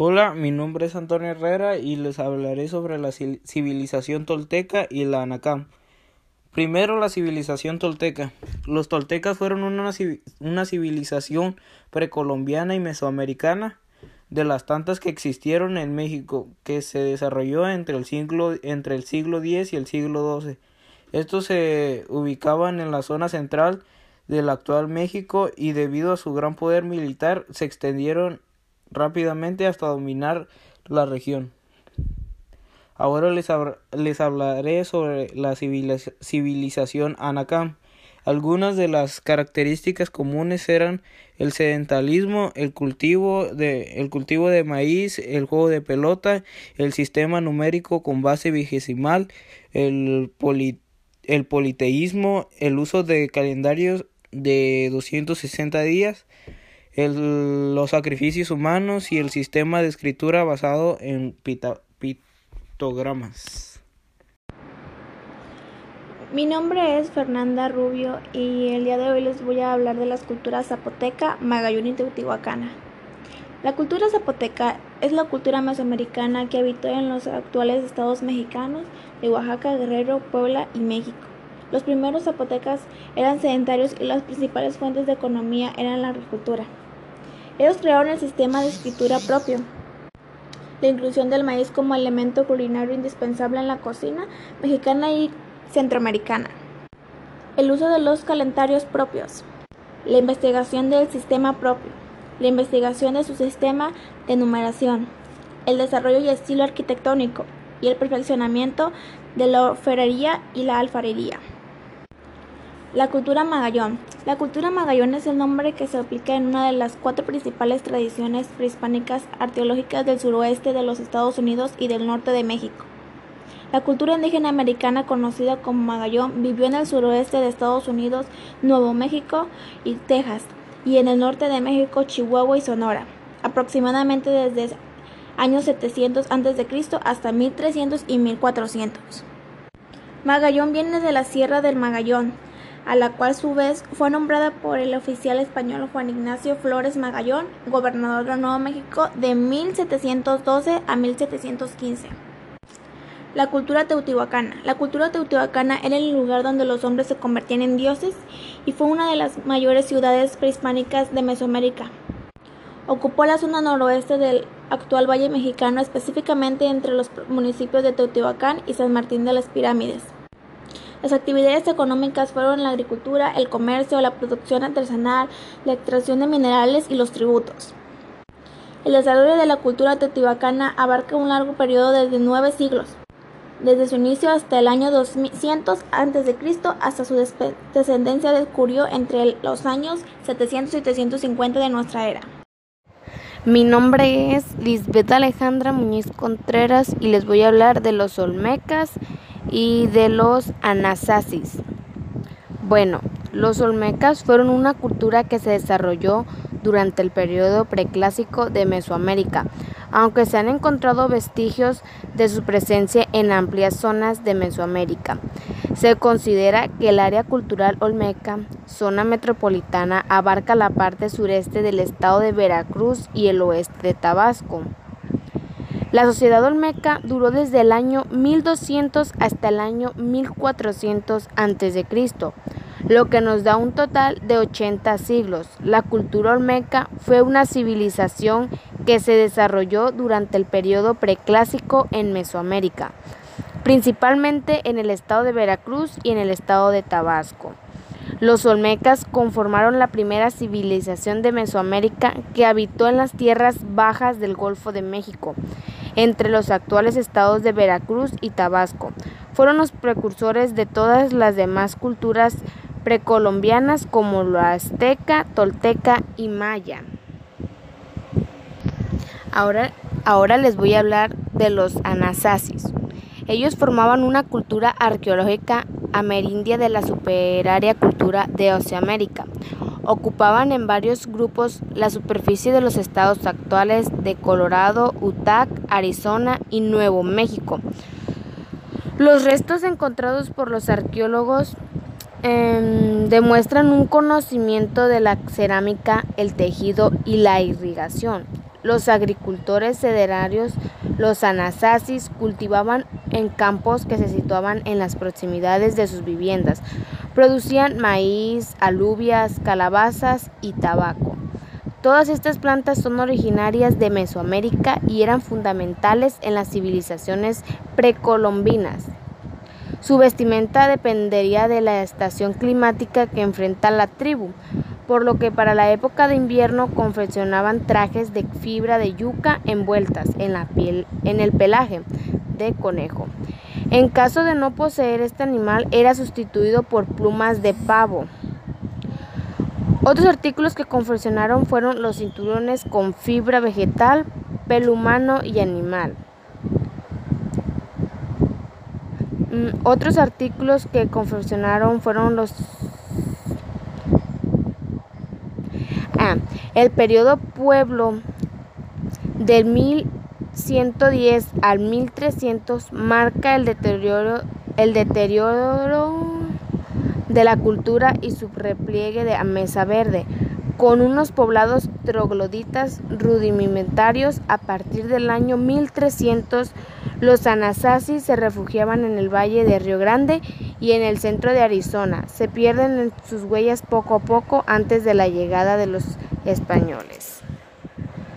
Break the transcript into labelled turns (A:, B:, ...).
A: Hola, mi nombre es Antonio Herrera y les hablaré sobre la civilización tolteca y la Anacam. Primero, la civilización tolteca. Los toltecas fueron una, civilización precolombiana y mesoamericana de las tantas que existieron en México, que se desarrolló entre el siglo, entre el siglo X y el siglo XII. Estos se ubicaban en la zona central del actual México y debido a su gran poder militar se extendieron rápidamente hasta dominar la región. Ahora les, les hablaré sobre la civilización Anacam. Algunas de las características comunes eran el sedentalismo, el cultivo de, el cultivo de maíz, el juego de pelota, el sistema numérico con base vigesimal, el, el politeísmo, el uso de calendarios de 260 días, el, los sacrificios humanos y el sistema de escritura basado en pictogramas.
B: Mi nombre es Fernanda Rubio y el día de hoy les voy a hablar de las culturas zapoteca, magallón y teotihuacana. La cultura zapoteca es la cultura mesoamericana que habitó en los actuales estados mexicanos de Oaxaca, Guerrero, Puebla y México. Los primeros zapotecas eran sedentarios y las principales fuentes de economía eran la agricultura. Ellos crearon el sistema de escritura propio, la inclusión del maíz como elemento culinario indispensable en la cocina mexicana y centroamericana, el uso de los calendarios propios, la investigación del sistema propio, la investigación de su sistema de numeración, el desarrollo y estilo arquitectónico y el perfeccionamiento de la orfebrería y la alfarería. La cultura Magallón. La cultura Magallón es el nombre que se aplica en una de las cuatro principales tradiciones prehispánicas arqueológicas del suroeste de los Estados Unidos y del norte de México. La cultura indígena americana conocida como Magallón vivió en el suroeste de Estados Unidos, Nuevo México y Texas, y en el norte de México, Chihuahua y Sonora, aproximadamente desde años 700 a.C. hasta 1300 y 1400. Magallón viene de la Sierra del Magallón, a la cual a su vez fue nombrada por el oficial español Juan Ignacio Flores Magallón, gobernador de Nuevo México de 1712 a 1715. La cultura teotihuacana. La cultura teotihuacana era el lugar donde los hombres se convertían en dioses y fue una de las mayores ciudades prehispánicas de Mesoamérica. Ocupó la zona noroeste del actual Valle Mexicano, específicamente entre los municipios de Teotihuacán y San Martín de las Pirámides. Las actividades económicas fueron la agricultura, el comercio, la producción artesanal, la extracción de minerales y los tributos. El desarrollo de la cultura teotihuacana abarca un largo periodo de nueve siglos, desde su inicio hasta el año 200 a.C. hasta su descendencia descubrió entre los años 700 y 350 de nuestra era.
C: Mi nombre es Lisbeth Alejandra Muñiz Contreras y les voy a hablar de los Olmecas y de los anasasis. Bueno, los olmecas fueron una cultura que se desarrolló durante el periodo preclásico de Mesoamérica, aunque se han encontrado vestigios de su presencia en amplias zonas de Mesoamérica. Se considera que el área cultural olmeca, zona metropolitana, abarca la parte sureste del estado de Veracruz y el oeste de Tabasco. La sociedad olmeca duró desde el año 1200 hasta el año 1400 a.C., lo que nos da un total de 80 siglos. La cultura olmeca fue una civilización que se desarrolló durante el periodo preclásico en Mesoamérica, principalmente en el estado de Veracruz y en el estado de Tabasco. Los olmecas conformaron la primera civilización de Mesoamérica que habitó en las tierras bajas del Golfo de México entre los actuales estados de Veracruz y Tabasco. Fueron los precursores de todas las demás culturas precolombianas como la azteca, tolteca y maya. Ahora, ahora les voy a hablar de los anasasis. Ellos formaban una cultura arqueológica amerindia de la superaria cultura de Oceamérica ocupaban en varios grupos la superficie de los estados actuales de Colorado, Utah, Arizona y Nuevo México. Los restos encontrados por los arqueólogos em, demuestran un conocimiento de la cerámica, el tejido y la irrigación. Los agricultores sedentarios, los anasasis, cultivaban en campos que se situaban en las proximidades de sus viviendas. Producían maíz, alubias, calabazas y tabaco. Todas estas plantas son originarias de Mesoamérica y eran fundamentales en las civilizaciones precolombinas. Su vestimenta dependería de la estación climática que enfrenta la tribu, por lo que para la época de invierno confeccionaban trajes de fibra de yuca envueltas en la piel en el pelaje de conejo. En caso de no poseer este animal era sustituido por plumas de pavo. Otros artículos que confeccionaron fueron los cinturones con fibra vegetal, pelo humano y animal. Mm, otros artículos que confeccionaron fueron los ah, el periodo pueblo del 1110 al 1300 marca el deterioro el deterioro de la cultura y su repliegue de Mesa Verde, con unos poblados trogloditas rudimentarios. A partir del año 1300, los anasasis se refugiaban en el valle de Río Grande y en el centro de Arizona. Se pierden sus huellas poco a poco antes de la llegada de los españoles.